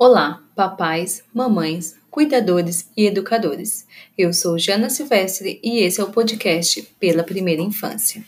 Olá, papais, mamães, cuidadores e educadores. Eu sou Jana Silvestre e esse é o podcast Pela Primeira Infância.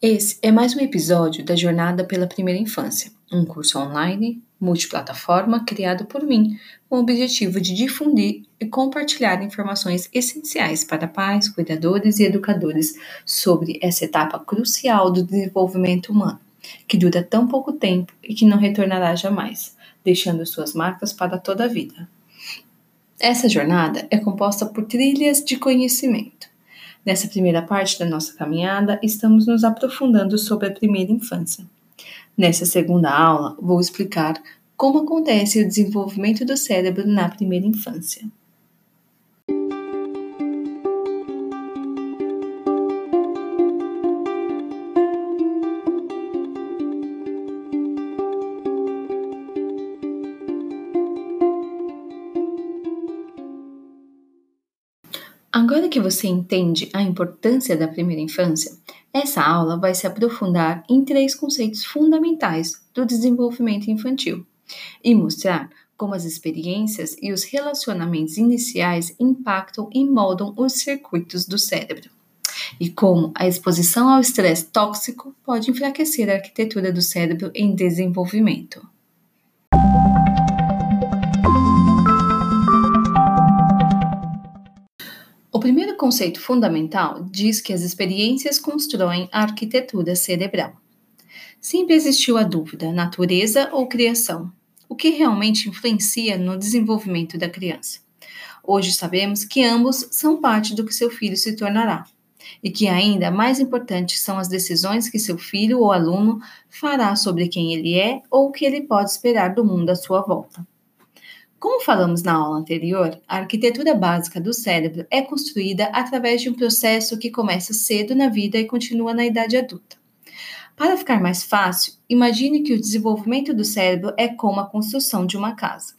Esse é mais um episódio da Jornada pela Primeira Infância, um curso online multiplataforma criado por mim, com o objetivo de difundir e compartilhar informações essenciais para pais, cuidadores e educadores sobre essa etapa crucial do desenvolvimento humano, que dura tão pouco tempo e que não retornará jamais, deixando suas marcas para toda a vida. Essa jornada é composta por trilhas de conhecimento Nessa primeira parte da nossa caminhada, estamos nos aprofundando sobre a primeira infância. Nessa segunda aula, vou explicar como acontece o desenvolvimento do cérebro na primeira infância. Agora que você entende a importância da primeira infância, essa aula vai se aprofundar em três conceitos fundamentais do desenvolvimento infantil e mostrar como as experiências e os relacionamentos iniciais impactam e moldam os circuitos do cérebro, e como a exposição ao estresse tóxico pode enfraquecer a arquitetura do cérebro em desenvolvimento. O primeiro conceito fundamental diz que as experiências constroem a arquitetura cerebral. Sempre existiu a dúvida: natureza ou criação? O que realmente influencia no desenvolvimento da criança? Hoje sabemos que ambos são parte do que seu filho se tornará, e que ainda mais importantes são as decisões que seu filho ou aluno fará sobre quem ele é ou o que ele pode esperar do mundo à sua volta. Como falamos na aula anterior, a arquitetura básica do cérebro é construída através de um processo que começa cedo na vida e continua na idade adulta. Para ficar mais fácil, imagine que o desenvolvimento do cérebro é como a construção de uma casa.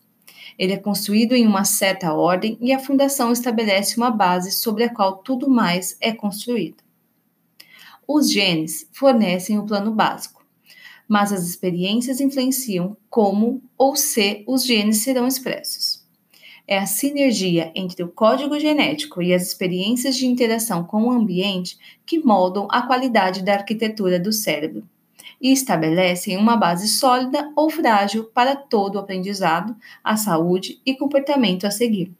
Ele é construído em uma certa ordem e a fundação estabelece uma base sobre a qual tudo mais é construído. Os genes fornecem o plano básico mas as experiências influenciam como ou se os genes serão expressos. É a sinergia entre o código genético e as experiências de interação com o ambiente que moldam a qualidade da arquitetura do cérebro e estabelecem uma base sólida ou frágil para todo o aprendizado, a saúde e comportamento a seguir.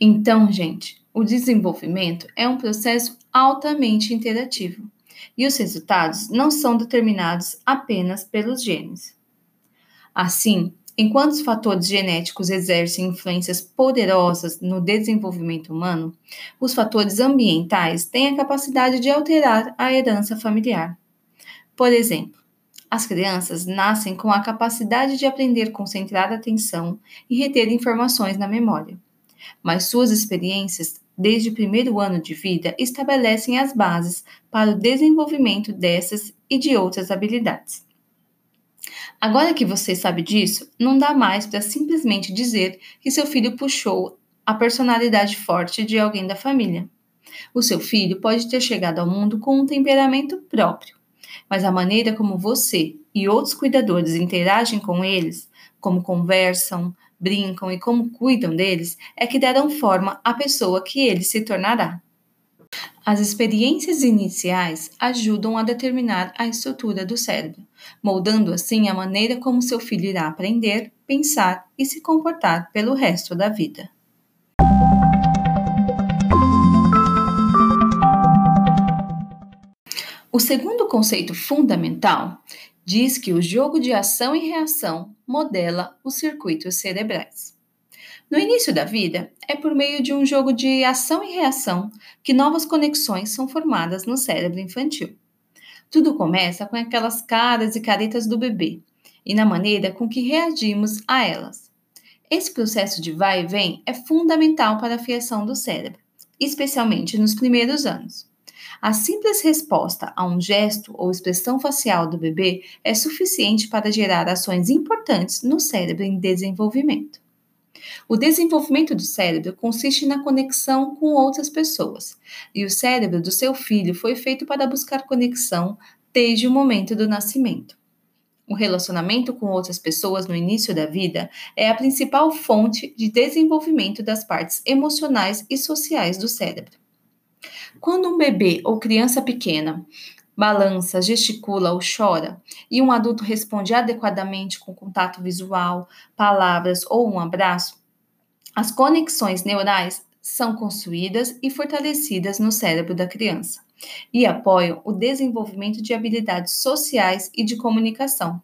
Então, gente, o desenvolvimento é um processo altamente interativo e os resultados não são determinados apenas pelos genes. Assim, enquanto os fatores genéticos exercem influências poderosas no desenvolvimento humano, os fatores ambientais têm a capacidade de alterar a herança familiar. Por exemplo, as crianças nascem com a capacidade de aprender concentrar atenção e reter informações na memória, mas suas experiências desde o primeiro ano de vida, estabelecem as bases para o desenvolvimento dessas e de outras habilidades. Agora que você sabe disso, não dá mais para simplesmente dizer que seu filho puxou a personalidade forte de alguém da família. O seu filho pode ter chegado ao mundo com um temperamento próprio, mas a maneira como você e outros cuidadores interagem com eles, como conversam, brincam e como cuidam deles é que darão forma à pessoa que ele se tornará. As experiências iniciais ajudam a determinar a estrutura do cérebro, moldando assim a maneira como seu filho irá aprender, pensar e se comportar pelo resto da vida. O segundo conceito fundamental diz que o jogo de ação e reação modela os circuitos cerebrais. No início da vida, é por meio de um jogo de ação e reação que novas conexões são formadas no cérebro infantil. Tudo começa com aquelas caras e caretas do bebê e na maneira com que reagimos a elas. Esse processo de vai e vem é fundamental para a fiação do cérebro, especialmente nos primeiros anos. A simples resposta a um gesto ou expressão facial do bebê é suficiente para gerar ações importantes no cérebro em desenvolvimento. O desenvolvimento do cérebro consiste na conexão com outras pessoas, e o cérebro do seu filho foi feito para buscar conexão desde o momento do nascimento. O relacionamento com outras pessoas no início da vida é a principal fonte de desenvolvimento das partes emocionais e sociais do cérebro. Quando um bebê ou criança pequena balança, gesticula ou chora, e um adulto responde adequadamente com contato visual, palavras ou um abraço, as conexões neurais são construídas e fortalecidas no cérebro da criança e apoiam o desenvolvimento de habilidades sociais e de comunicação.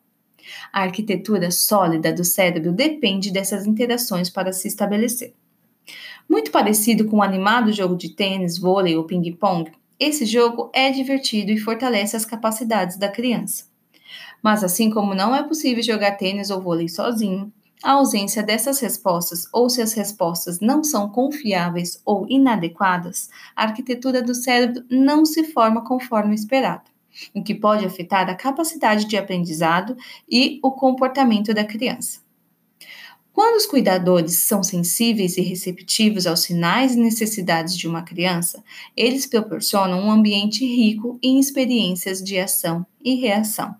A arquitetura sólida do cérebro depende dessas interações para se estabelecer. Muito parecido com o animado jogo de tênis, vôlei ou ping-pong, esse jogo é divertido e fortalece as capacidades da criança. Mas assim como não é possível jogar tênis ou vôlei sozinho, a ausência dessas respostas ou se as respostas não são confiáveis ou inadequadas, a arquitetura do cérebro não se forma conforme esperado, o que pode afetar a capacidade de aprendizado e o comportamento da criança. Quando os cuidadores são sensíveis e receptivos aos sinais e necessidades de uma criança, eles proporcionam um ambiente rico em experiências de ação e reação.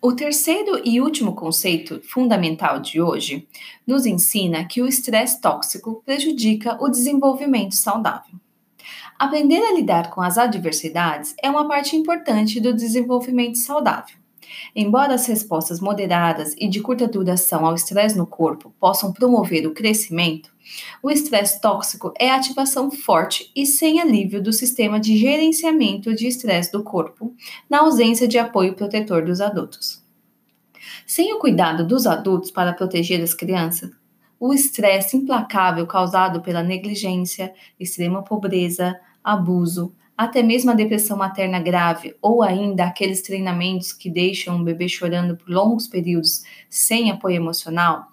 O terceiro e último conceito fundamental de hoje nos ensina que o estresse tóxico prejudica o desenvolvimento saudável. Aprender a lidar com as adversidades é uma parte importante do desenvolvimento saudável. Embora as respostas moderadas e de curta duração ao estresse no corpo possam promover o crescimento, o estresse tóxico é a ativação forte e sem alívio do sistema de gerenciamento de estresse do corpo, na ausência de apoio protetor dos adultos. Sem o cuidado dos adultos para proteger as crianças, o estresse implacável causado pela negligência, extrema pobreza, abuso, até mesmo a depressão materna grave ou ainda aqueles treinamentos que deixam o bebê chorando por longos períodos sem apoio emocional,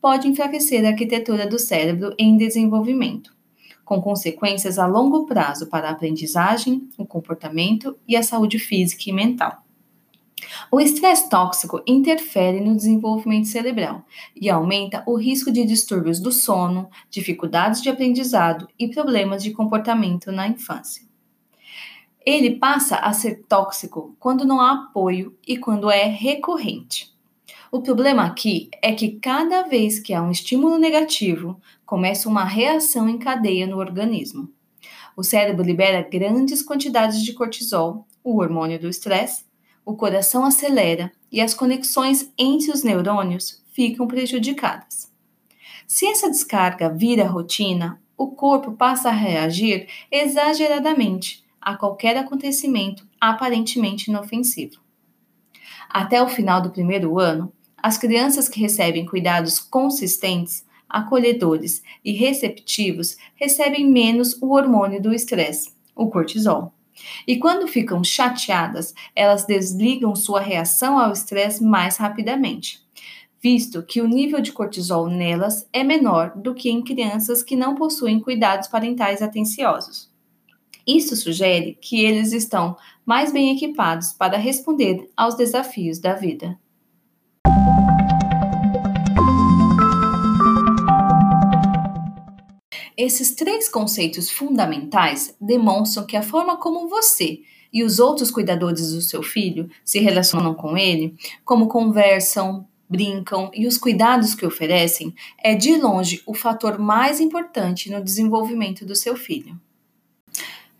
pode enfraquecer a arquitetura do cérebro em desenvolvimento, com consequências a longo prazo para a aprendizagem, o comportamento e a saúde física e mental. O estresse tóxico interfere no desenvolvimento cerebral e aumenta o risco de distúrbios do sono, dificuldades de aprendizado e problemas de comportamento na infância. Ele passa a ser tóxico quando não há apoio e quando é recorrente. O problema aqui é que cada vez que há um estímulo negativo, começa uma reação em cadeia no organismo. O cérebro libera grandes quantidades de cortisol, o hormônio do estresse, o coração acelera e as conexões entre os neurônios ficam prejudicadas. Se essa descarga vira rotina, o corpo passa a reagir exageradamente a qualquer acontecimento aparentemente inofensivo. Até o final do primeiro ano, as crianças que recebem cuidados consistentes, acolhedores e receptivos recebem menos o hormônio do estresse, o cortisol. E quando ficam chateadas, elas desligam sua reação ao estresse mais rapidamente, visto que o nível de cortisol nelas é menor do que em crianças que não possuem cuidados parentais atenciosos. Isso sugere que eles estão mais bem equipados para responder aos desafios da vida. Esses três conceitos fundamentais demonstram que a forma como você e os outros cuidadores do seu filho se relacionam com ele, como conversam, brincam e os cuidados que oferecem, é de longe o fator mais importante no desenvolvimento do seu filho.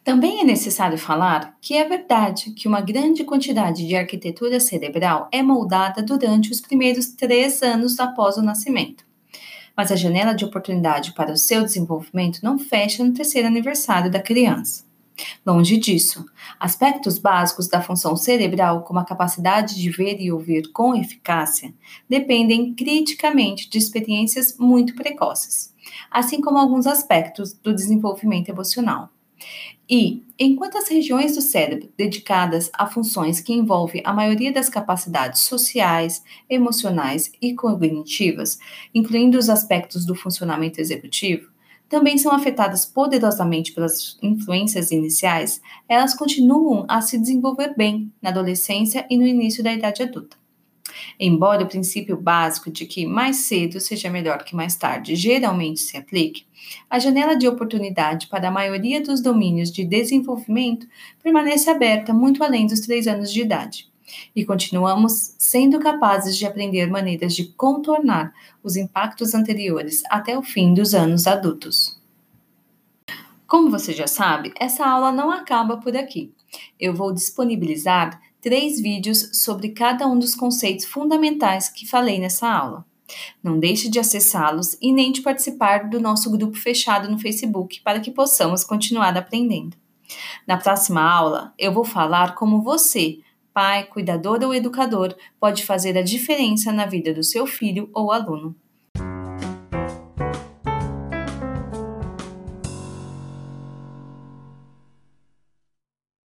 Também é necessário falar que é verdade que uma grande quantidade de arquitetura cerebral é moldada durante os primeiros três anos após o nascimento mas a janela de oportunidade para o seu desenvolvimento não fecha no terceiro aniversário da criança. Longe disso, aspectos básicos da função cerebral, como a capacidade de ver e ouvir com eficácia, dependem criticamente de experiências muito precoces, assim como alguns aspectos do desenvolvimento emocional. E, enquanto as regiões do cérebro dedicadas a funções que envolvem a maioria das capacidades sociais, emocionais e cognitivas, incluindo os aspectos do funcionamento executivo, também são afetadas poderosamente pelas influências iniciais, elas continuam a se desenvolver bem na adolescência e no início da idade adulta. Embora o princípio básico de que mais cedo seja melhor que mais tarde geralmente se aplique, a janela de oportunidade para a maioria dos domínios de desenvolvimento permanece aberta muito além dos três anos de idade. E continuamos sendo capazes de aprender maneiras de contornar os impactos anteriores até o fim dos anos adultos. Como você já sabe, essa aula não acaba por aqui. Eu vou disponibilizar três vídeos sobre cada um dos conceitos fundamentais que falei nessa aula. Não deixe de acessá-los e nem de participar do nosso grupo fechado no Facebook para que possamos continuar aprendendo. Na próxima aula, eu vou falar como você, pai, cuidador ou educador, pode fazer a diferença na vida do seu filho ou aluno.